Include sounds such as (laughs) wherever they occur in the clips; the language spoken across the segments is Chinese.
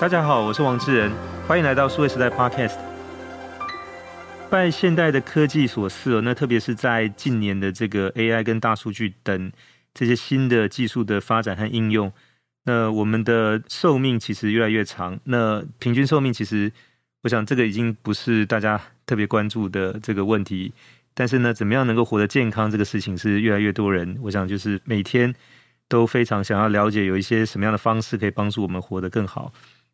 大家好，我是王志仁，欢迎来到数位时代 Podcast。拜现代的科技所赐，那特别是在近年的这个 AI 跟大数据等这些新的技术的发展和应用，那我们的寿命其实越来越长。那平均寿命其实，我想这个已经不是大家特别关注的这个问题。但是呢，怎么样能够活得健康，这个事情是越来越多人，我想就是每天都非常想要了解，有一些什么样的方式可以帮助我们活得更好。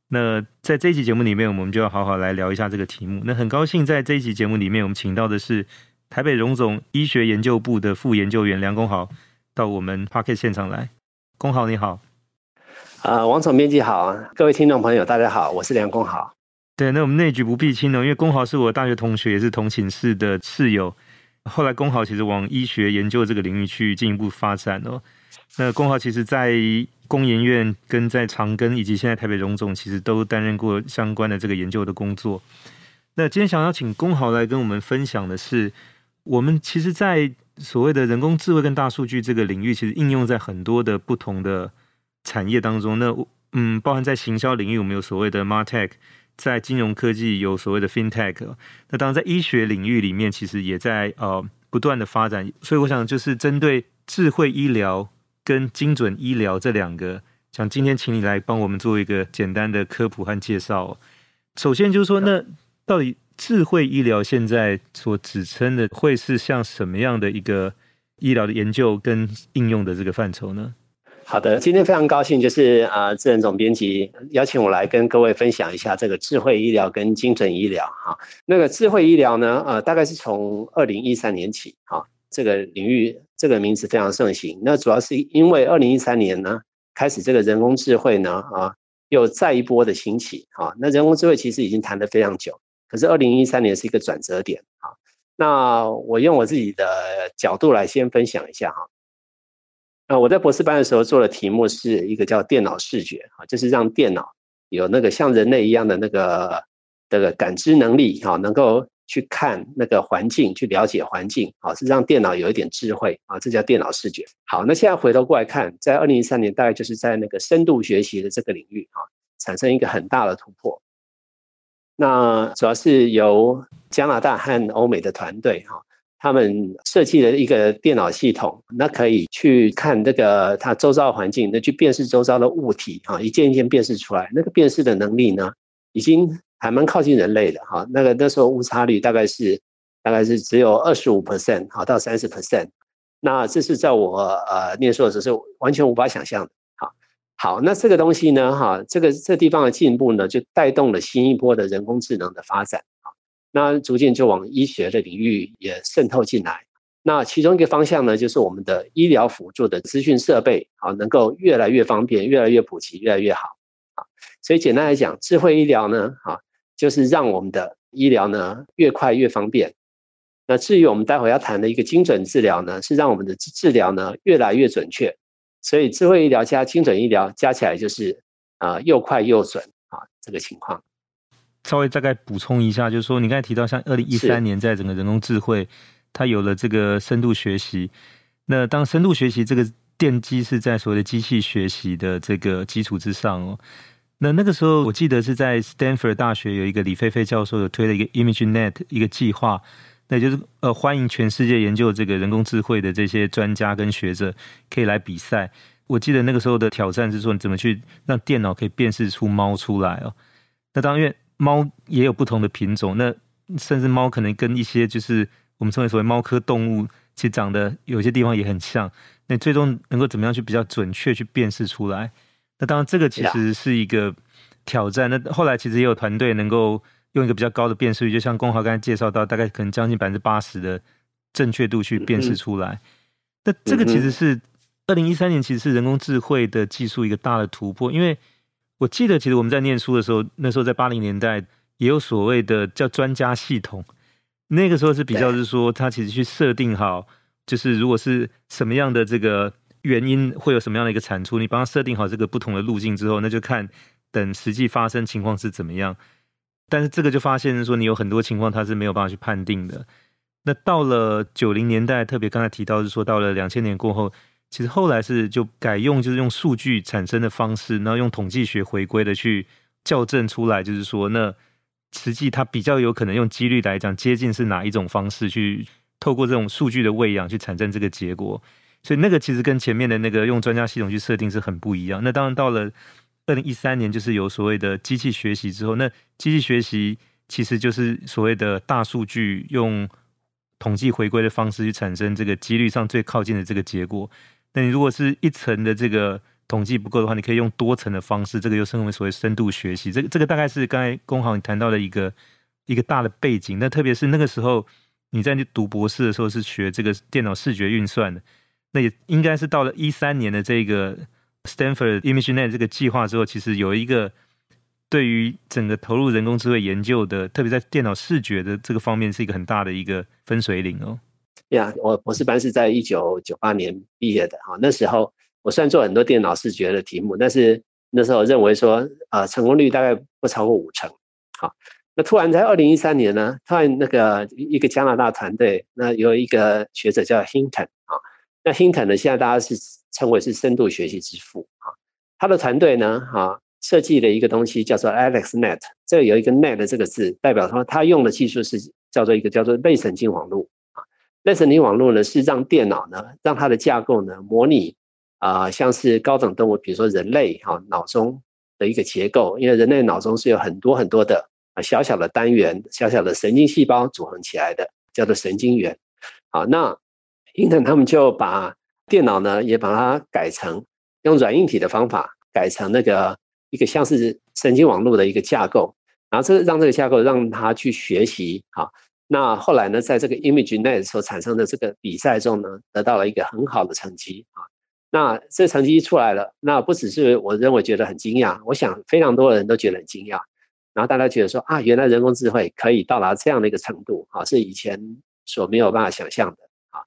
那在这一期节目里面，我们就要好好来聊一下这个题目。那很高兴在这一期节目里面，我们请到的是台北荣总医学研究部的副研究员梁公豪到我们 Pocket 现场来。公豪你好，啊、呃，王总编辑好，各位听众朋友大家好，我是梁公豪。对，那我们内局不必亲哦，因为公豪是我大学同学，也是同寝室的室友。后来公豪其实往医学研究这个领域去进一步发展哦。那公豪其实，在工研院跟在长庚以及现在台北荣总，其实都担任过相关的这个研究的工作。那今天想要请公豪来跟我们分享的是，我们其实，在所谓的人工智慧跟大数据这个领域，其实应用在很多的不同的产业当中。那嗯，包含在行销领域，我们有所谓的 Martech；在金融科技有所谓的 FinTech。那当然，在医学领域里面，其实也在呃不断的发展。所以，我想就是针对智慧医疗。跟精准医疗这两个，想今天请你来帮我们做一个简单的科普和介绍。首先就是说，那到底智慧医疗现在所指称的，会是像什么样的一个医疗的研究跟应用的这个范畴呢？好的，今天非常高兴，就是啊，志仁总编辑邀请我来跟各位分享一下这个智慧医疗跟精准医疗。哈，那个智慧医疗呢，呃，大概是从二零一三年起，哈。这个领域这个名词非常盛行，那主要是因为二零一三年呢，开始这个人工智慧呢啊，又再一波的兴起啊。那人工智慧其实已经谈得非常久，可是二零一三年是一个转折点啊。那我用我自己的角度来先分享一下哈。那我在博士班的时候做的题目是一个叫电脑视觉啊，就是让电脑有那个像人类一样的那个这个感知能力哈，能够。去看那个环境，去了解环境，啊，是让电脑有一点智慧啊，这叫电脑视觉。好，那现在回头过来看，在二零一三年，大概就是在那个深度学习的这个领域啊，产生一个很大的突破。那主要是由加拿大和欧美的团队哈，他们设计了一个电脑系统，那可以去看这个它周遭环境，那去辨识周遭的物体啊，一件一件辨识出来，那个辨识的能力呢，已经。还蛮靠近人类的哈，那个那时候误差率大概是大概是只有二十五 percent 好到三十 percent，那这是在我呃念书的时候是完全无法想象的。好，好，那这个东西呢哈，这个这地方的进步呢，就带动了新一波的人工智能的发展啊，那逐渐就往医学的领域也渗透进来。那其中一个方向呢，就是我们的医疗辅助的资讯设备啊，能够越来越方便，越来越普及，越来越好啊。所以简单来讲，智慧医疗呢，哈。就是让我们的医疗呢越快越方便。那至于我们待会要谈的一个精准治疗呢，是让我们的治疗呢越来越准确。所以智慧医疗加精准医疗加起来就是啊、呃、又快又准啊这个情况。稍微大概补充一下，就是说你刚才提到像二零一三年在整个人工智慧，它有了这个深度学习。那当深度学习这个奠基是在所谓的机器学习的这个基础之上哦。那那个时候，我记得是在 Stanford 大学有一个李飞飞教授有推了一个 ImageNet 一个计划，那就是呃欢迎全世界研究这个人工智慧的这些专家跟学者可以来比赛。我记得那个时候的挑战是说，你怎么去让电脑可以辨识出猫出来哦？那当然，因为猫也有不同的品种，那甚至猫可能跟一些就是我们称为所谓猫科动物，其实长得有些地方也很像。那最终能够怎么样去比较准确去辨识出来？那当然，这个其实是一个挑战。那后来其实也有团队能够用一个比较高的辨识率，就像龚豪刚才介绍到，大概可能将近百分之八十的正确度去辨识出来。那这个其实是二零一三年，其实是人工智慧的技术一个大的突破。因为我记得，其实我们在念书的时候，那时候在八零年代也有所谓的叫专家系统。那个时候是比较是说，它其实去设定好，就是如果是什么样的这个。原因会有什么样的一个产出？你帮他设定好这个不同的路径之后，那就看等实际发生情况是怎么样。但是这个就发现说，你有很多情况它是没有办法去判定的。那到了九零年代，特别刚才提到是说，到了两千年过后，其实后来是就改用就是用数据产生的方式，然后用统计学回归的去校正出来，就是说，那实际它比较有可能用几率来讲，接近是哪一种方式去透过这种数据的喂养去产生这个结果。所以那个其实跟前面的那个用专家系统去设定是很不一样。那当然到了二零一三年，就是有所谓的机器学习之后，那机器学习其实就是所谓的大数据用统计回归的方式去产生这个几率上最靠近的这个结果。那你如果是一层的这个统计不够的话，你可以用多层的方式，这个又称为所谓深度学习。这个这个大概是刚才工行你谈到的一个一个大的背景。那特别是那个时候你在读博士的时候是学这个电脑视觉运算的。那也应该是到了一三年的这个 Stanford ImageNet 这个计划之后，其实有一个对于整个投入人工智慧研究的，特别在电脑视觉的这个方面，是一个很大的一个分水岭哦。呀，yeah, 我博士班是在一九九八年毕业的哈，那时候我虽然做很多电脑视觉的题目，但是那时候我认为说，呃，成功率大概不超过五成。好，那突然在二零一三年呢，突然那个一个加拿大团队，那有一个学者叫 Hinton。那 Hinton 呢？现在大家是称为是深度学习之父啊。他的团队呢，哈，设计了一个东西叫做 AlexNet。这个有一个 net 的这个字，代表说他用的技术是叫做一个叫做类神经网络啊。类神经网络呢，是让电脑呢，让它的架构呢，模拟啊，像是高等动物，比如说人类哈，脑中的一个结构。因为人类脑中是有很多很多的啊小小的单元、小小的神经细胞组成起来的，叫做神经元。好，那。英特尔他们就把电脑呢，也把它改成用软硬体的方法改成那个一个像是神经网络的一个架构，然后这让这个架构让它去学习。好，那后来呢，在这个 ImageNet 所产生的这个比赛中呢，得到了一个很好的成绩啊。那这成绩出来了，那不只是我认为觉得很惊讶，我想非常多人都觉得很惊讶。然后大家觉得说啊，原来人工智慧可以到达这样的一个程度啊，是以前所没有办法想象的啊。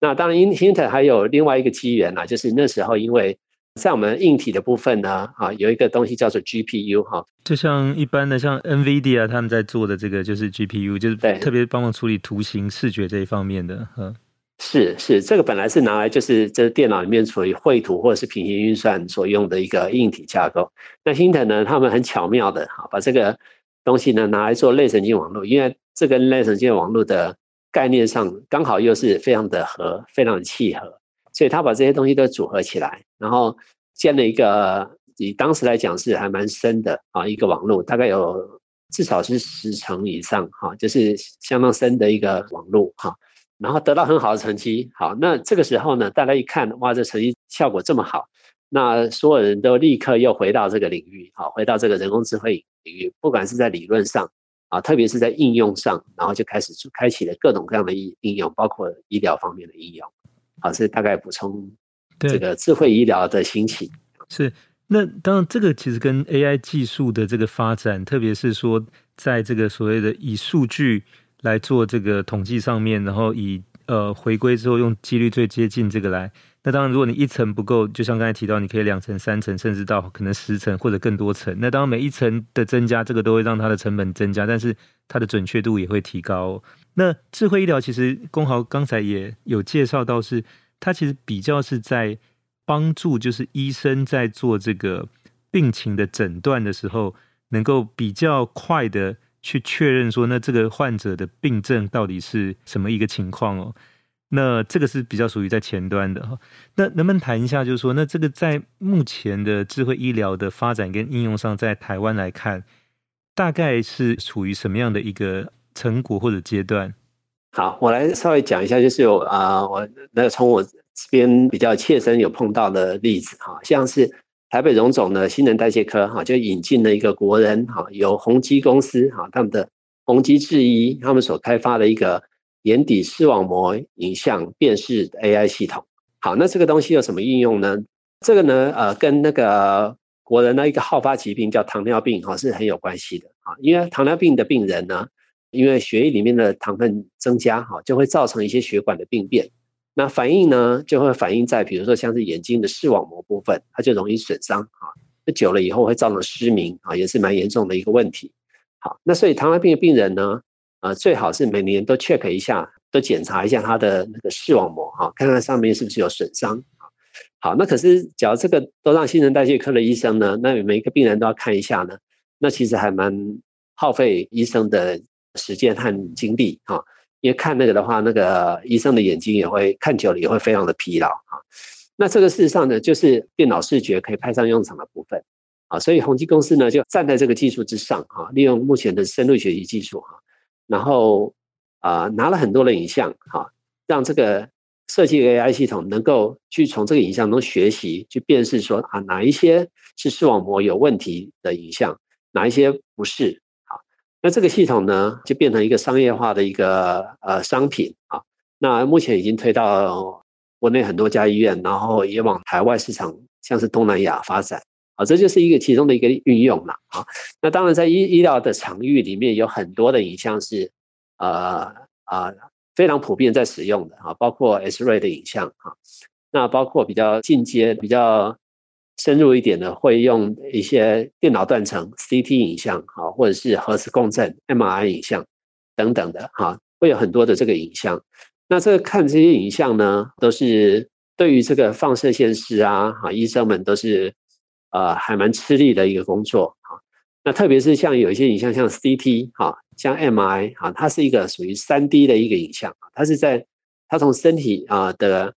那当然，Hinton 还有另外一个机缘啊，就是那时候因为在我们硬体的部分呢，啊，有一个东西叫做 GPU 哈，就像一般的像 NVIDIA 他们在做的这个就是 GPU，就是特别帮忙处理图形视觉这一方面的，嗯，是是，这个本来是拿来就是这电脑里面处理绘图或者是平行运算所用的一个硬体架构。那 Hinton 呢，他们很巧妙的哈，把这个东西呢拿来做类神经网络，因为这个类神经网络的。概念上刚好又是非常的合，非常的契合，所以他把这些东西都组合起来，然后建了一个以当时来讲是还蛮深的啊一个网络，大概有至少是十层以上哈，就是相当深的一个网络哈，然后得到很好的成绩。好，那这个时候呢，大家一看哇，这成绩效果这么好，那所有人都立刻又回到这个领域，好，回到这个人工智慧领域，不管是在理论上。啊，特别是在应用上，然后就开始开启了各种各样的应应用，包括医疗方面的应用。好，这大概补充这个智慧医疗的兴起。是，那当然，这个其实跟 AI 技术的这个发展，特别是说在这个所谓的以数据来做这个统计上面，然后以呃回归之后用几率最接近这个来。那当然，如果你一层不够，就像刚才提到，你可以两层、三层，甚至到可能十层或者更多层。那当然，每一层的增加，这个都会让它的成本增加，但是它的准确度也会提高。那智慧医疗其实，恭豪刚才也有介绍到，是它其实比较是在帮助，就是医生在做这个病情的诊断的时候，能够比较快的去确认说，那这个患者的病症到底是什么一个情况哦。那这个是比较属于在前端的哈，那能不能谈一下，就是说，那这个在目前的智慧医疗的发展跟应用上，在台湾来看，大概是处于什么样的一个成果或者阶段？好，我来稍微讲一下，就是有啊，我那从我这边比较切身有碰到的例子哈，像是台北荣总的新陈代谢科哈，就引进了一个国人哈，由宏基公司哈，他们的宏基智医他们所开发的一个。眼底视网膜影像辨识 AI 系统，好，那这个东西有什么应用呢？这个呢，呃，跟那个国人的一个好发疾病叫糖尿病，哈，是很有关系的啊。因为糖尿病的病人呢，因为血液里面的糖分增加，哈，就会造成一些血管的病变。那反应呢，就会反映在比如说像是眼睛的视网膜部分，它就容易损伤啊。那久了以后会造成失明啊，也是蛮严重的一个问题。好，那所以糖尿病的病人呢，呃，最好是每年都 check 一下，都检查一下他的那个视网膜哈，看看上面是不是有损伤。好，那可是假如这个都让新陈代谢科的医生呢，那每一个病人都要看一下呢，那其实还蛮耗费医生的时间和精力哈。因为看那个的话，那个医生的眼睛也会看久了也会非常的疲劳哈。那这个事实上呢，就是电脑视觉可以派上用场的部分啊。所以宏碁公司呢就站在这个技术之上哈，利用目前的深度学习技术哈，然后啊拿了很多的影像哈，让这个设计 AI 系统能够去从这个影像中学习，去辨识说啊哪一些是视网膜有问题的影像，哪一些不是。那这个系统呢，就变成一个商业化的一个呃商品啊。那目前已经推到国内很多家医院，然后也往海外市场，像是东南亚发展啊。这就是一个其中的一个运用了啊。那当然，在医医疗的场域里面，有很多的影像是呃啊非常普遍在使用的啊，包括 X-ray 的影像啊，那包括比较进阶比较。深入一点的，会用一些电脑断层、CT 影像，哈，或者是核磁共振、MRI 影像等等的，哈，会有很多的这个影像。那这个看这些影像呢，都是对于这个放射线师啊，哈，医生们都是呃还蛮吃力的一个工作，啊。那特别是像有一些影像，像 CT，哈，像 MI 哈，它是一个属于三 D 的一个影像，它是在它从身体啊的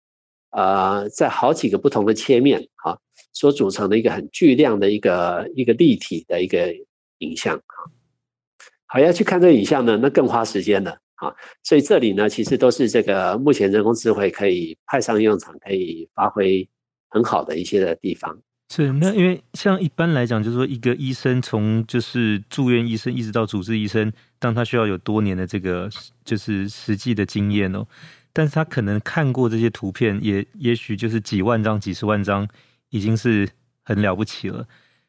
呃，在好几个不同的切面，啊。所组成的一个很巨量的一个一个立体的一个影像啊，好，要去看这个影像呢，那更花时间了啊。所以这里呢，其实都是这个目前人工智慧可以派上用场、可以发挥很好的一些的地方。是，那因为像一般来讲，就是说一个医生从就是住院医生一直到主治医生，当他需要有多年的这个就是实际的经验哦，但是他可能看过这些图片，也也许就是几万张、几十万张。已经是很了不起了，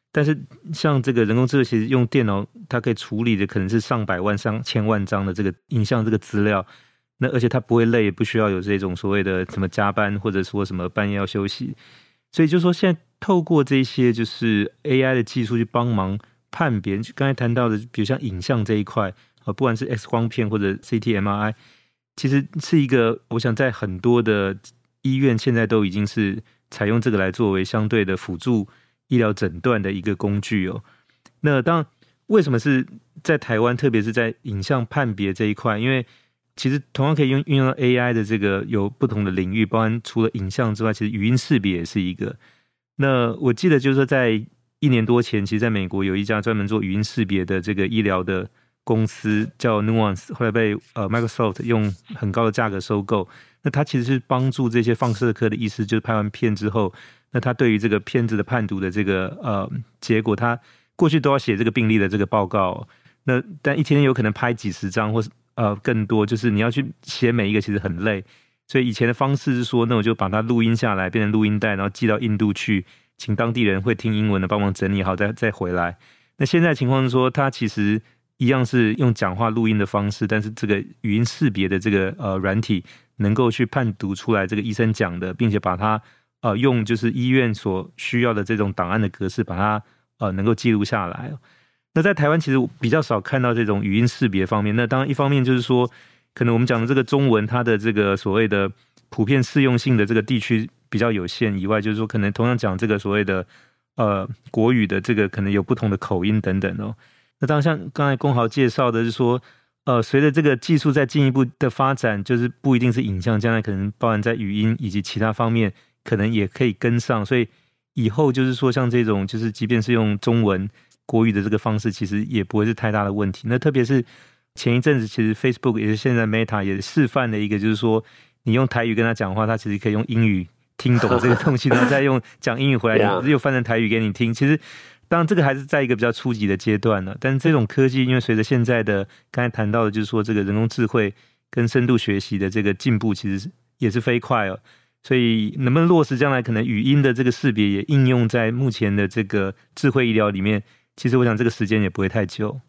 但是像这个人工智能，其实用电脑，它可以处理的可能是上百万、上千万张的这个影像这个资料，那而且它不会累，也不需要有这种所谓的什么加班或者说什么半夜要休息，所以就说现在透过这些就是 AI 的技术去帮忙判别，刚才谈到的，比如像影像这一块啊，不管是 X 光片或者 CT、MRI，其实是一个，我想在很多的医院现在都已经是。采用这个来作为相对的辅助医疗诊断的一个工具哦。那当，为什么是在台湾，特别是在影像判别这一块？因为其实同样可以用运用到 AI 的这个有不同的领域，包含除了影像之外，其实语音识别也是一个。那我记得就是说，在一年多前，其实在美国有一家专门做语音识别的这个医疗的公司叫 Nuance，后来被呃 Microsoft 用很高的价格收购。那他其实是帮助这些放射科的医师，就是拍完片之后，那他对于这个片子的判读的这个呃结果，他过去都要写这个病例的这个报告，那但一天有可能拍几十张或是呃更多，就是你要去写每一个，其实很累。所以以前的方式是说，那我就把它录音下来，变成录音带，然后寄到印度去，请当地人会听英文的帮忙整理好，再再回来。那现在情况是说，它其实一样是用讲话录音的方式，但是这个语音识别的这个呃软体。能够去判读出来这个医生讲的，并且把它呃用就是医院所需要的这种档案的格式，把它呃能够记录下来。那在台湾其实比较少看到这种语音识别方面。那当然一方面就是说，可能我们讲的这个中文，它的这个所谓的普遍适用性的这个地区比较有限以外，就是说可能同样讲这个所谓的呃国语的这个可能有不同的口音等等哦。那当然像刚才公豪介绍的是说。呃，随着这个技术在进一步的发展，就是不一定是影像，将来可能包含在语音以及其他方面，可能也可以跟上。所以以后就是说，像这种就是即便是用中文国语的这个方式，其实也不会是太大的问题。那特别是前一阵子，其实 Facebook 也是现在 Meta 也示范了一个，就是说你用台语跟他讲话，他其实可以用英语听懂 (laughs) 这个东西，然后再用讲英语回来又翻成台语给你听。其实。当然，这个还是在一个比较初级的阶段呢。但是这种科技，因为随着现在的刚才谈到的，就是说这个人工智慧跟深度学习的这个进步，其实也是飞快哦。所以能不能落实将来可能语音的这个识别也应用在目前的这个智慧医疗里面？其实我想这个时间也不会太久。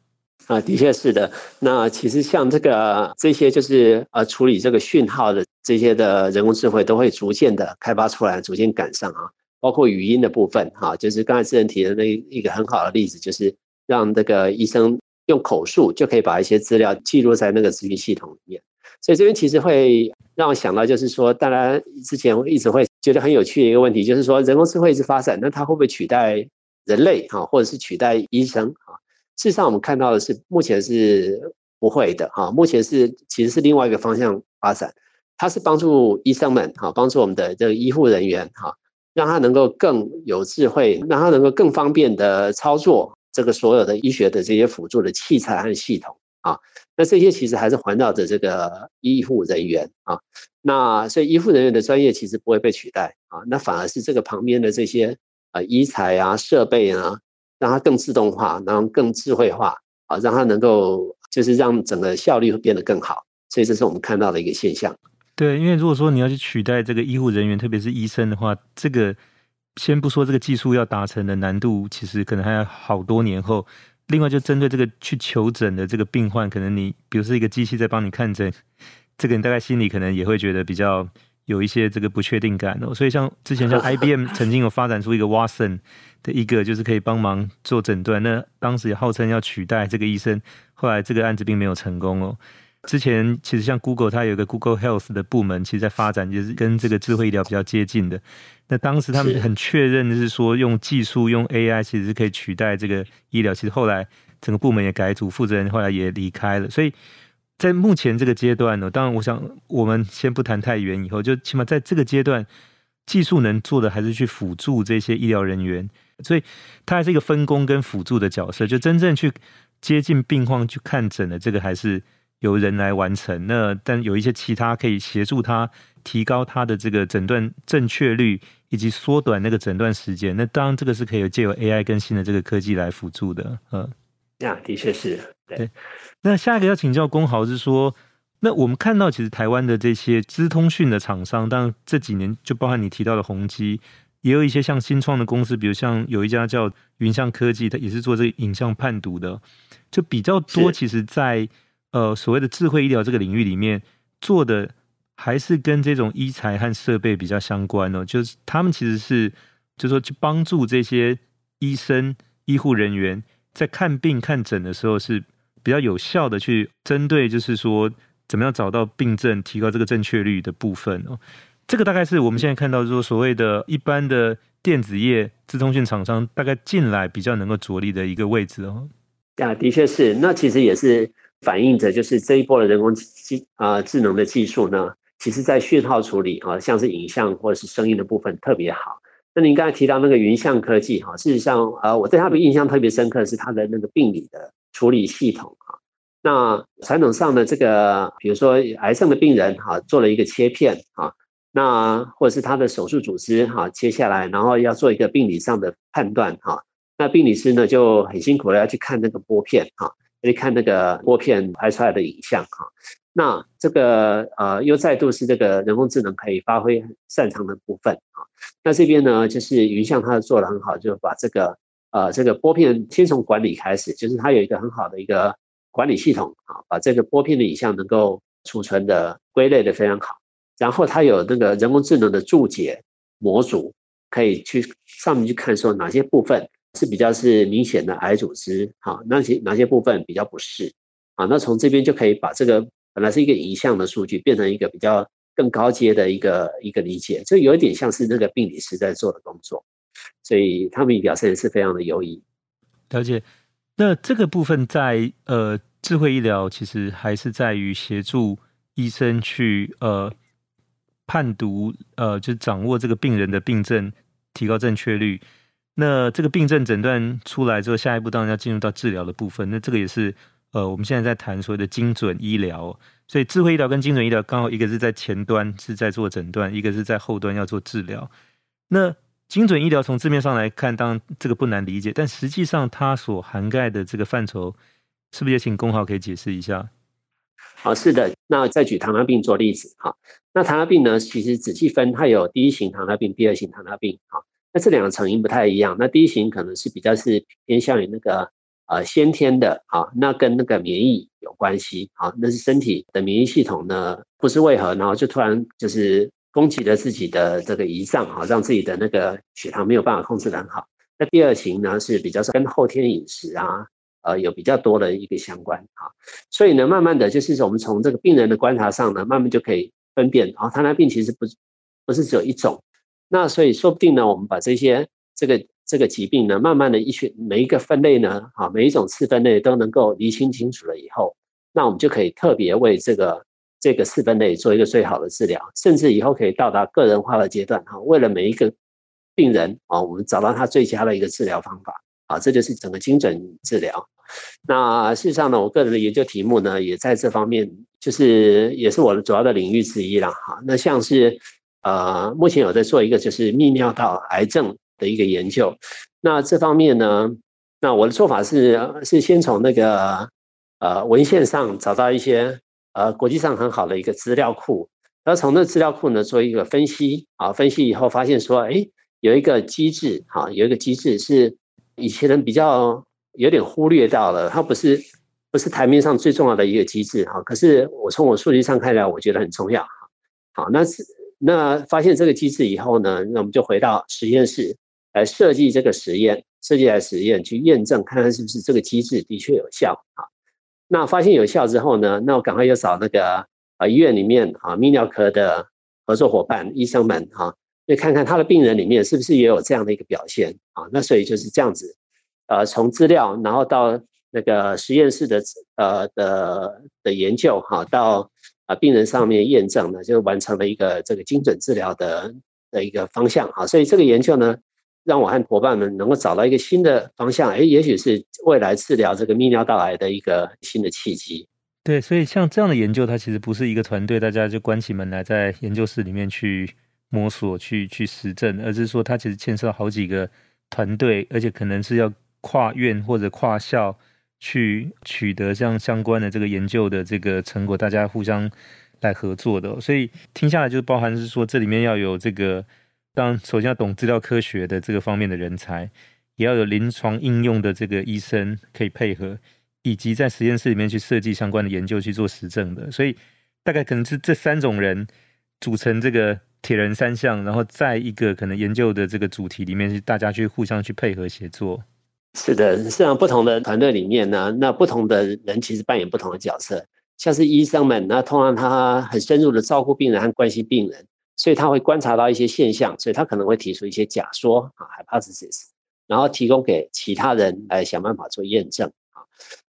啊，的确是的。那其实像这个这些就是呃处理这个讯号的这些的人工智慧，都会逐渐的开发出来，逐渐赶上啊。包括语音的部分，哈，就是刚才智仁提的那一个很好的例子，就是让这个医生用口述就可以把一些资料记录在那个资讯系统里面。所以这边其实会让我想到，就是说，当然之前一直会觉得很有趣的一个问题，就是说人工智慧一直发展，那它会不会取代人类，哈，或者是取代医生，哈？事实上我们看到的是目前是不会的哈，目前是其实是另外一个方向发展，它是帮助医生们哈，帮助我们的这个医护人员哈，让他能够更有智慧，让他能够更方便的操作这个所有的医学的这些辅助的器材和系统啊。那这些其实还是环绕着这个医护人员啊，那所以医护人员的专业其实不会被取代啊，那反而是这个旁边的这些呃医材啊设备啊，让它更自动化，然后更智慧化啊，让它能够就是让整个效率会变得更好，所以这是我们看到的一个现象。对，因为如果说你要去取代这个医护人员，特别是医生的话，这个先不说这个技术要达成的难度，其实可能还要好多年后。另外，就针对这个去求诊的这个病患，可能你比如是一个机器在帮你看诊，这个你大概心里可能也会觉得比较有一些这个不确定感哦。所以，像之前像 (laughs) IBM 曾经有发展出一个 Watson 的一个，就是可以帮忙做诊断，那当时也号称要取代这个医生，后来这个案子并没有成功哦。之前其实像 Google，它有一个 Google Health 的部门，其实在发展就是跟这个智慧医疗比较接近的。那当时他们很确认的是说，用技术用 AI 其实是可以取代这个医疗。其实后来整个部门也改组，负责人后来也离开了。所以在目前这个阶段呢，当然我想我们先不谈太远，以后就起码在这个阶段，技术能做的还是去辅助这些医疗人员。所以它还是一个分工跟辅助的角色，就真正去接近病患去看诊的这个还是由人来完成。那但有一些其他可以协助他。提高他的这个诊断正确率，以及缩短那个诊断时间。那当然，这个是可以借由 AI 更新的这个科技来辅助的。嗯，呀，的确是对，对。那下一个要请教恭豪是说，那我们看到其实台湾的这些资通讯的厂商，当然这几年就包含你提到的宏基，也有一些像新创的公司，比如像有一家叫云象科技，它也是做这个影像判读的，就比较多。其实在，在呃所谓的智慧医疗这个领域里面做的。还是跟这种医材和设备比较相关哦，就是他们其实是，就是说去帮助这些医生、医护人员在看病看诊的时候是比较有效的去针对，就是说怎么样找到病症，提高这个正确率的部分哦。这个大概是我们现在看到，说所谓的一般的电子业、资通讯厂商大概进来比较能够着力的一个位置哦。啊，的确是，那其实也是反映着，就是这一波的人工机啊智能的技术呢。其实，在讯号处理啊，像是影像或者是声音的部分特别好。那您刚才提到那个云象科技哈，事实上，呃，我对他的印象特别深刻是他的那个病理的处理系统哈。那传统上的这个，比如说癌症的病人哈，做了一个切片哈，那或者是他的手术组织哈，切下来，然后要做一个病理上的判断哈。那病理师呢就很辛苦的要去看那个玻片哈，要去看那个玻片拍出来的影像哈。那这个呃，又再度是这个人工智能可以发挥擅长的部分啊。那这边呢，就是云象它做得很好，就把这个呃这个玻片先从管理开始，就是它有一个很好的一个管理系统啊，把这个玻片的影像能够储存的归类的非常好。然后它有那个人工智能的注解模组，可以去上面去看说哪些部分是比较是明显的癌组织，好，那些哪些部分比较不是啊？那从这边就可以把这个。本来是一个影像的数据，变成一个比较更高阶的一个一个理解，这有一点像是那个病理师在做的工作，所以他们表现是非常的优异。了解，那这个部分在呃智慧医疗其实还是在于协助医生去呃判读呃就掌握这个病人的病症，提高正确率。那这个病症诊断出来之后，下一步当然要进入到治疗的部分。那这个也是。呃，我们现在在谈所谓的精准医疗，所以智慧医疗跟精准医疗刚好一个是在前端是在做诊断，一个是在后端要做治疗。那精准医疗从字面上来看，当然这个不难理解，但实际上它所涵盖的这个范畴，是不是也请恭豪可以解释一下？好，是的。那再举糖尿病做例子哈，那糖尿病呢，其实仔细分，它有第一型糖尿病、第二型糖尿病哈。那这两个成因不太一样，那第一型可能是比较是偏向于那个。呃，先天的啊，那跟那个免疫有关系啊，那是身体的免疫系统呢，不知为何，然后就突然就是攻击了自己的这个胰脏啊，让自己的那个血糖没有办法控制得很好。那第二型呢是比较是跟后天饮食啊，呃，有比较多的一个相关啊，所以呢，慢慢的就是我们从这个病人的观察上呢，慢慢就可以分辨啊，糖尿病其实不不是只有一种，那所以说不定呢，我们把这些这个这个疾病呢，慢慢的一群每一个分类呢，啊，每一种次分类都能够厘清清楚了以后，那我们就可以特别为这个这个次分类做一个最好的治疗，甚至以后可以到达个人化的阶段哈。为了每一个病人啊，我们找到他最佳的一个治疗方法啊，这就是整个精准治疗。那事实上呢，我个人的研究题目呢，也在这方面，就是也是我的主要的领域之一了哈。那像是呃，目前有在做一个就是泌尿道癌症的一个研究。那这方面呢，那我的做法是是先从那个呃文献上找到一些呃国际上很好的一个资料库，然后从那资料库呢做一个分析啊，分析以后发现说，哎，有一个机制哈，有一个机制是以前人比较。有点忽略到了，它不是不是台面上最重要的一个机制哈。可是我从我数据上看来，我觉得很重要哈。好，那是那发现这个机制以后呢，那我们就回到实验室来设计这个实验，设计来实验去验证，看看是不是这个机制的确有效啊。那发现有效之后呢，那我赶快又找那个啊医院里面啊泌尿科的合作伙伴医生们哈，去看看他的病人里面是不是也有这样的一个表现啊。那所以就是这样子。呃，从资料，然后到那个实验室的呃的的研究哈，到啊病人上面验证呢，就完成了一个这个精准治疗的的一个方向哈。所以这个研究呢，让我和伙伴们能够找到一个新的方向，哎，也许是未来治疗这个泌尿道癌的一个新的契机。对，所以像这样的研究，它其实不是一个团队，大家就关起门来在研究室里面去摸索、去去实证，而是说它其实牵涉好几个团队，而且可能是要。跨院或者跨校去取得这样相关的这个研究的这个成果，大家互相来合作的，所以听下来就包含是说，这里面要有这个，当然首先要懂资料科学的这个方面的人才，也要有临床应用的这个医生可以配合，以及在实验室里面去设计相关的研究去做实证的，所以大概可能是这三种人组成这个铁人三项，然后在一个可能研究的这个主题里面，是大家去互相去配合协作。是的，实际上不同的团队里面呢，那不同的人其实扮演不同的角色。像是医生们，那通常他很深入的照顾病人和关心病人，所以他会观察到一些现象，所以他可能会提出一些假说啊 （hypothesis），然后提供给其他人来想办法做验证啊。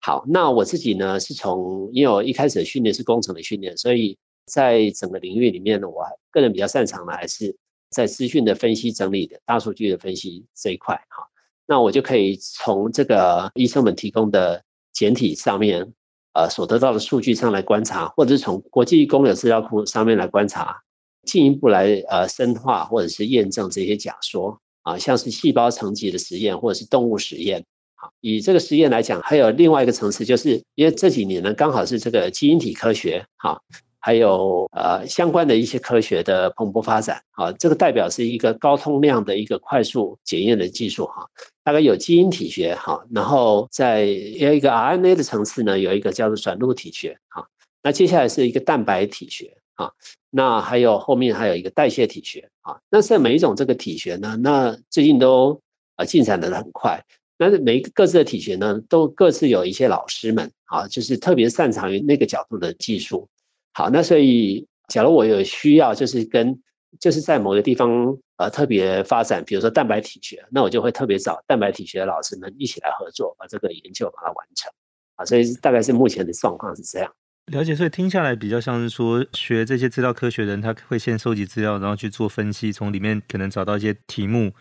好，那我自己呢，是从因为我一开始的训练是工程的训练，所以在整个领域里面呢，我个人比较擅长的还是在资讯的分析整理的大数据的分析这一块哈。那我就可以从这个医生们提供的简体上面，呃，所得到的数据上来观察，或者是从国际公有资料库上面来观察，进一步来呃深化或者是验证这些假说啊，像是细胞层级的实验或者是动物实验。好，以这个实验来讲，还有另外一个层次，就是因为这几年呢，刚好是这个基因体科学，哈。还有呃相关的一些科学的蓬勃发展，啊，这个代表是一个高通量的一个快速检验的技术哈，大概有基因体学哈，然后在有一个 RNA 的层次呢，有一个叫做转录体学哈，那接下来是一个蛋白体学啊，那还有后面还有一个代谢体学啊，那在每一种这个体学呢，那最近都呃进展的很快，但是每一个各自的体学呢，都各自有一些老师们啊，就是特别擅长于那个角度的技术。好，那所以，假如我有需要，就是跟就是在某个地方呃特别发展，比如说蛋白体学，那我就会特别找蛋白体学的老师们一起来合作，把这个研究把它完成。啊，所以大概是目前的状况是这样。了解，所以听下来比较像是说，学这些资料科学的人，他会先收集资料，然后去做分析，从里面可能找到一些题目，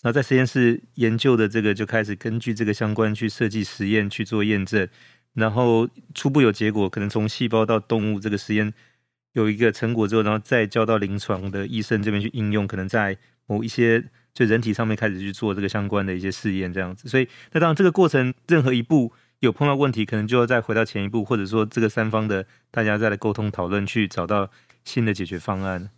然后在实验室研究的这个就开始根据这个相关去设计实验去做验证。然后初步有结果，可能从细胞到动物这个实验有一个成果之后，然后再交到临床的医生这边去应用，可能在某一些就人体上面开始去做这个相关的一些试验，这样子。所以，那当然这个过程任何一步有碰到问题，可能就要再回到前一步，或者说这个三方的大家再来沟通讨论，去找到新的解决方案。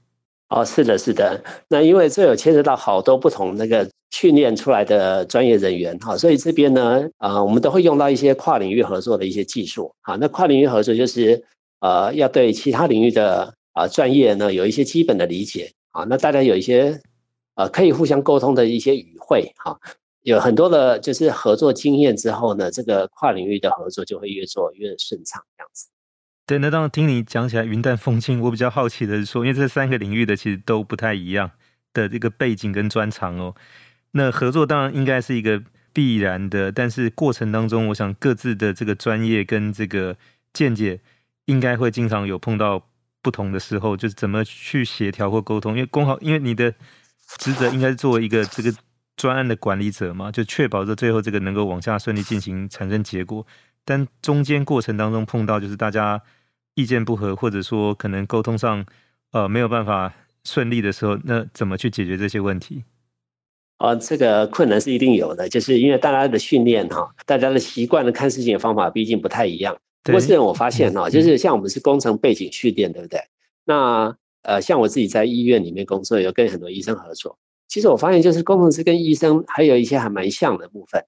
哦，是的，是的。那因为这有牵涉到好多不同那个训练出来的专业人员哈，所以这边呢，呃，我们都会用到一些跨领域合作的一些技术。好，那跨领域合作就是呃，要对其他领域的啊专业呢有一些基本的理解啊。那大家有一些呃可以互相沟通的一些语汇哈，有很多的就是合作经验之后呢，这个跨领域的合作就会越做越顺畅这样子。对，那当听你讲起来云淡风轻，我比较好奇的是说，因为这三个领域的其实都不太一样的这个背景跟专长哦。那合作当然应该是一个必然的，但是过程当中，我想各自的这个专业跟这个见解，应该会经常有碰到不同的时候，就是怎么去协调或沟通。因为工豪，因为你的职责应该是作为一个这个专案的管理者嘛，就确保这最后这个能够往下顺利进行，产生结果。但中间过程当中碰到就是大家意见不合，或者说可能沟通上呃没有办法顺利的时候，那怎么去解决这些问题？啊，这个困难是一定有的，就是因为大家的训练哈，大家的习惯的看事情的方法毕竟不太一样。不过，是我发现哈，就是像我们是工程背景训练，对不对？那呃，像我自己在医院里面工作，有跟很多医生合作。其实我发现，就是工程师跟医生还有一些还蛮像的部分，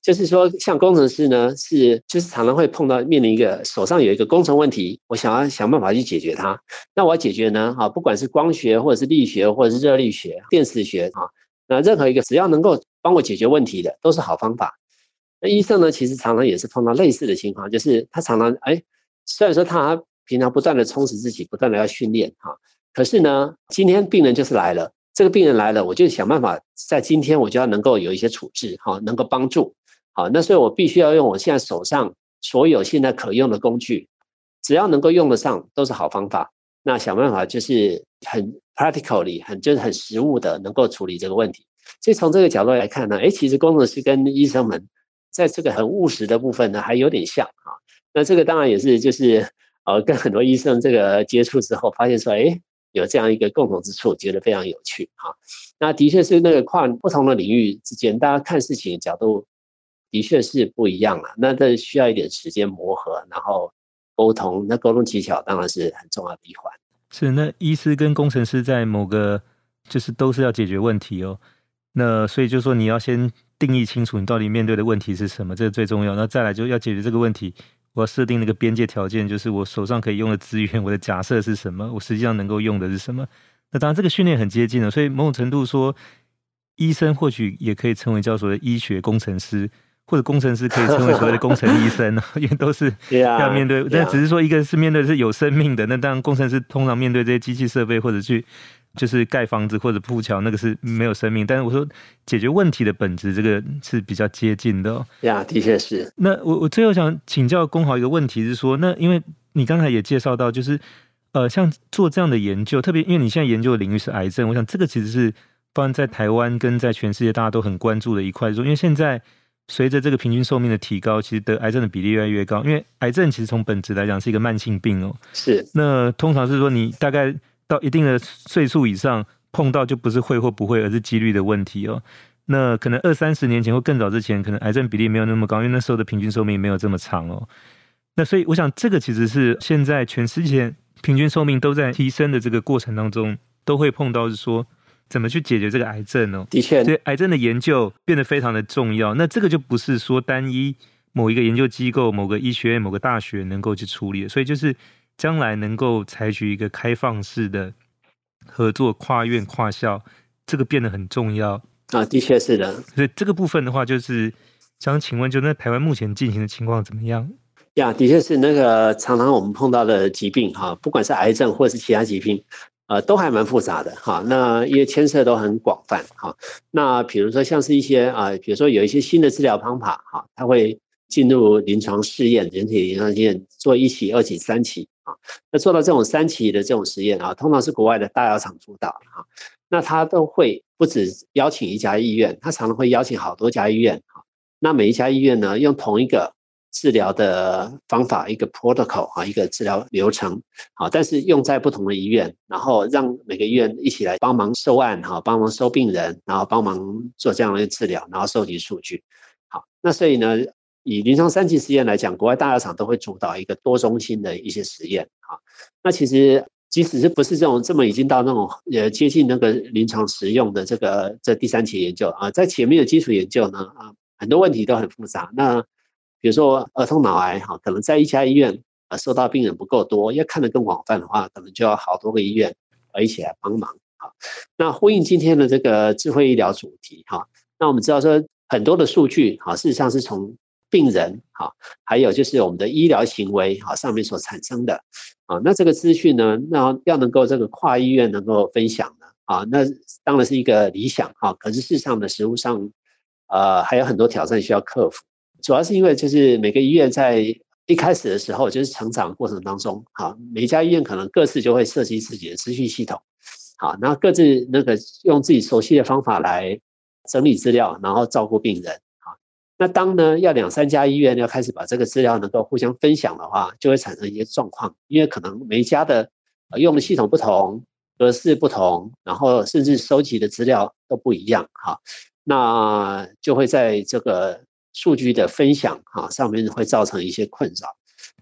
就是说，像工程师呢，是就是常常会碰到面临一个手上有一个工程问题，我想要想办法去解决它。那我要解决呢，啊，不管是光学或者是力学或者是热力学、电磁学啊。那任何一个只要能够帮我解决问题的，都是好方法。那医生呢，其实常常也是碰到类似的情况，就是他常常哎，虽然说他平常不断的充实自己，不断的要训练哈，可是呢，今天病人就是来了，这个病人来了，我就想办法在今天我就要能够有一些处置哈，能够帮助好，那所以我必须要用我现在手上所有现在可用的工具，只要能够用得上，都是好方法。那想办法就是很 practically 很就是很实务的，能够处理这个问题。所以从这个角度来看呢，哎，其实工程师跟医生们在这个很务实的部分呢，还有点像啊。那这个当然也是就是呃，跟很多医生这个接触之后，发现说，哎，有这样一个共同之处，觉得非常有趣哈。那的确是那个跨不同的领域之间，大家看事情的角度的确是不一样了。那这需要一点时间磨合，然后。沟通，那沟通技巧当然是很重要的一环。是，那医师跟工程师在某个就是都是要解决问题哦。那所以就说你要先定义清楚你到底面对的问题是什么，这最重要。那再来就要解决这个问题，我要设定那个边界条件，就是我手上可以用的资源，我的假设是什么，我实际上能够用的是什么。那当然这个训练很接近了，所以某种程度说，医生或许也可以称为叫做医学工程师。或者工程师可以称为所谓的工程医生，因为都是 (laughs) 要面对，但只是说一个是面对的是有生命的，那当然工程师通常面对这些机器设备或者去就是盖房子或者铺桥，那个是没有生命。但是我说解决问题的本质，这个是比较接近的。呀，的确是。那我我最后想请教工豪一个问题是说，那因为你刚才也介绍到，就是呃，像做这样的研究，特别因为你现在研究的领域是癌症，我想这个其实是不然在台湾跟在全世界大家都很关注的一块，说因为现在。随着这个平均寿命的提高，其实得癌症的比例越来越高。因为癌症其实从本质来讲是一个慢性病哦。是。那通常是说你大概到一定的岁数以上碰到就不是会或不会，而是几率的问题哦。那可能二三十年前或更早之前，可能癌症比例没有那么高，因为那时候的平均寿命没有这么长哦。那所以我想这个其实是现在全世界平均寿命都在提升的这个过程当中都会碰到，是说。怎么去解决这个癌症哦？的确，所以癌症的研究变得非常的重要。那这个就不是说单一某一个研究机构、某个医学院、某个大学能够去处理的。所以就是将来能够采取一个开放式的合作，跨院跨校，这个变得很重要啊。的确是的。所以这个部分的话，就是想请问，就那台湾目前进行的情况怎么样？呀，的确是那个常常我们碰到的疾病哈，不管是癌症或是其他疾病。呃，都还蛮复杂的哈，那因为牵涉都很广泛哈。那比如说像是一些啊，比如说有一些新的治疗方法哈，它会进入临床试验，人体临床试验做一期、二期、三期那做到这种三期的这种实验啊，通常是国外的大药厂主导哈。那他都会不止邀请一家医院，他常常会邀请好多家医院哈。那每一家医院呢，用同一个。治疗的方法，一个 protocol 啊，一个治疗流程，好，但是用在不同的医院，然后让每个医院一起来帮忙收案，哈，帮忙收病人，然后帮忙做这样的治疗，然后收集数据，好，那所以呢，以临床三期实验来讲，国外大药厂都会主导一个多中心的一些实验，啊，那其实即使是不是这种这么已经到那种呃接近那个临床实用的这个这第三期研究啊，在前面的基础研究呢，啊，很多问题都很复杂，那。比如说儿童脑癌哈，可能在一家医院啊，收到病人不够多，要看得更广泛的话，可能就要好多个医院一起来帮忙啊。那呼应今天的这个智慧医疗主题哈，那我们知道说很多的数据哈，事实上是从病人哈，还有就是我们的医疗行为哈上面所产生的啊。那这个资讯呢，那要能够这个跨医院能够分享呢啊，那当然是一个理想啊。可是事实上的实务上，呃，还有很多挑战需要克服。主要是因为就是每个医院在一开始的时候，就是成长过程当中，好，每家医院可能各自就会设计自己的资讯系统，好，那各自那个用自己熟悉的方法来整理资料，然后照顾病人。那当呢，要两三家医院要开始把这个资料能够互相分享的话，就会产生一些状况，因为可能每一家的用的系统不同，格式不同，然后甚至收集的资料都不一样，哈，那就会在这个数据的分享哈上面会造成一些困扰，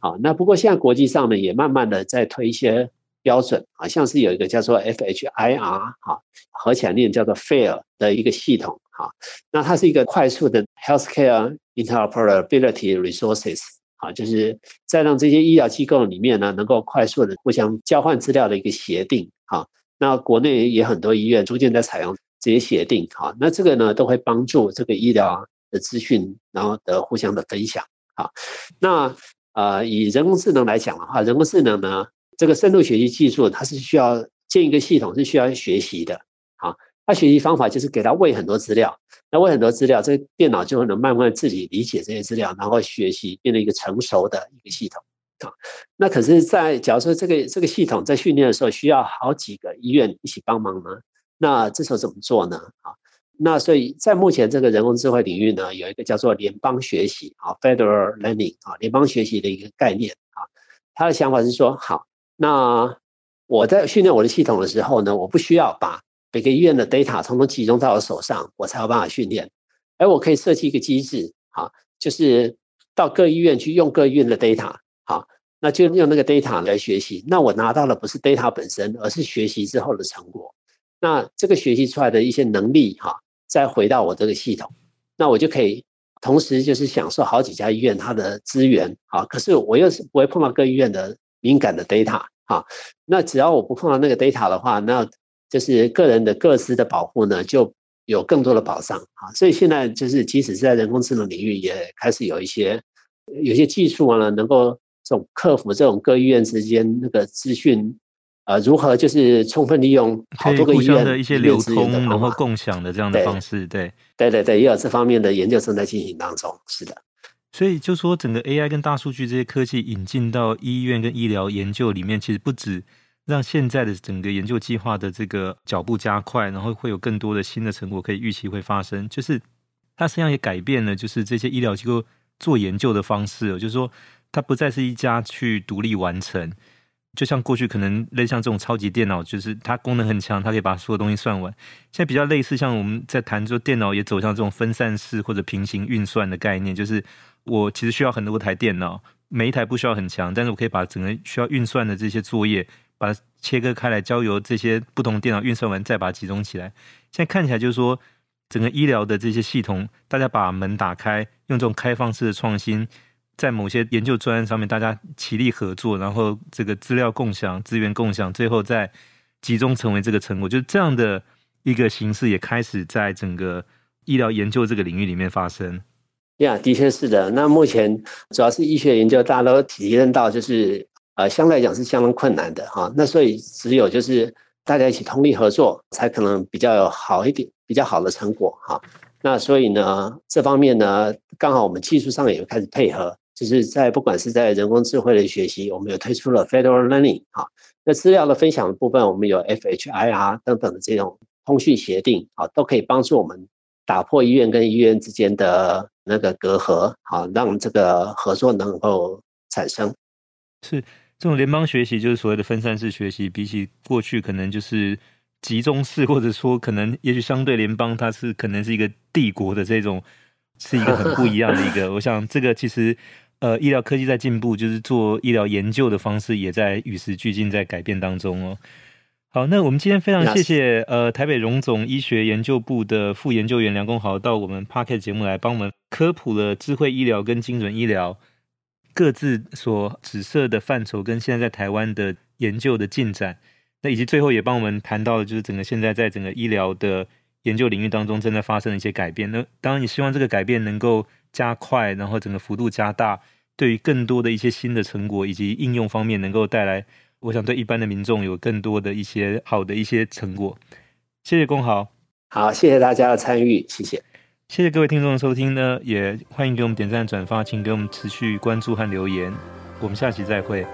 好，那不过现在国际上呢也慢慢的在推一些标准，好像是有一个叫做 FHIR 哈，合起来念叫做 FAIR 的一个系统。哈，那它是一个快速的 healthcare interoperability resources，好，就是在让这些医疗机构里面呢，能够快速的互相交换资料的一个协定。好，那国内也很多医院逐渐在采用这些协定。好，那这个呢，都会帮助这个医疗的资讯，然后的互相的分享。好，那呃，以人工智能来讲的话，人工智能呢，这个深度学习技术，它是需要建一个系统，是需要学习的。好。他学习方法就是给他喂很多资料，那喂很多资料，这个电脑就能慢慢自己理解这些资料，然后学习，变成一个成熟的一个系统。啊，那可是，在假如说这个这个系统在训练的时候，需要好几个医院一起帮忙呢，那这时候怎么做呢？啊，那所以在目前这个人工智慧领域呢，有一个叫做联邦学习啊 （Federal Learning） 啊，联邦学习的一个概念啊。他的想法是说，好，那我在训练我的系统的时候呢，我不需要把每个医院的 data 统统集中到我手上，我才有办法训练。而我可以设计一个机制，好，就是到各医院去用各医院的 data，好，那就用那个 data 来学习。那我拿到的不是 data 本身，而是学习之后的成果。那这个学习出来的一些能力，哈，再回到我这个系统，那我就可以同时就是享受好几家医院它的资源，好，可是我又是不会碰到各医院的敏感的 data，好，那只要我不碰到那个 data 的话，那就是个人的各自的保护呢，就有更多的保障啊。所以现在就是，即使是在人工智能领域，也开始有一些有些技术呢，能够这种克服这种各医院之间那个资讯，呃，如何就是充分利用好多个医院的一些流通，然后共享的这样的方式，对，对对对，也有这方面的研究正在进行当中。是的，所以就说整个 AI 跟大数据这些科技引进到医院跟医疗研究里面，其实不止。让现在的整个研究计划的这个脚步加快，然后会有更多的新的成果可以预期会发生。就是它实际上也改变了，就是这些医疗机构做研究的方式，就是说它不再是一家去独立完成，就像过去可能类像这种超级电脑，就是它功能很强，它可以把所有东西算完。现在比较类似像我们在谈说电脑也走向这种分散式或者平行运算的概念，就是我其实需要很多台电脑，每一台不需要很强，但是我可以把整个需要运算的这些作业。把它切割开来，交由这些不同电脑运算完，再把它集中起来。现在看起来就是说，整个医疗的这些系统，大家把门打开，用这种开放式的创新，在某些研究专案上面，大家齐力合作，然后这个资料共享、资源共享，最后再集中成为这个成果，就是这样的一个形式，也开始在整个医疗研究这个领域里面发生。呀，的确是的。那目前主要是医学研究，大家都体验到就是。呃，相对来讲是相当困难的哈，那所以只有就是大家一起通力合作，才可能比较好一点、比较好的成果哈。那所以呢，这方面呢，刚好我们技术上也开始配合，就是在不管是在人工智慧的学习，我们有推出了 Federal Learning 哈，那资料的分享的部分，我们有 FHIR 等等的这种通讯协定啊，都可以帮助我们打破医院跟医院之间的那个隔阂，好，让这个合作能够产生。是。这种联邦学习就是所谓的分散式学习，比起过去可能就是集中式，或者说可能也许相对联邦，它是可能是一个帝国的这种，是一个很不一样的一个。(laughs) 我想这个其实呃，医疗科技在进步，就是做医疗研究的方式也在与时俱进，在改变当中哦。好，那我们今天非常谢谢呃台北荣总医学研究部的副研究员梁公豪到我们 Podcast 节目来帮我们科普了智慧医疗跟精准医疗。各自所指涉的范畴跟现在在台湾的研究的进展，那以及最后也帮我们谈到了，就是整个现在在整个医疗的研究领域当中正在发生的一些改变。那当然也希望这个改变能够加快，然后整个幅度加大，对于更多的一些新的成果以及应用方面能够带来，我想对一般的民众有更多的一些好的一些成果。谢谢公豪。好，谢谢大家的参与，谢谢。谢谢各位听众的收听呢，也欢迎给我们点赞转发，请给我们持续关注和留言。我们下期再会。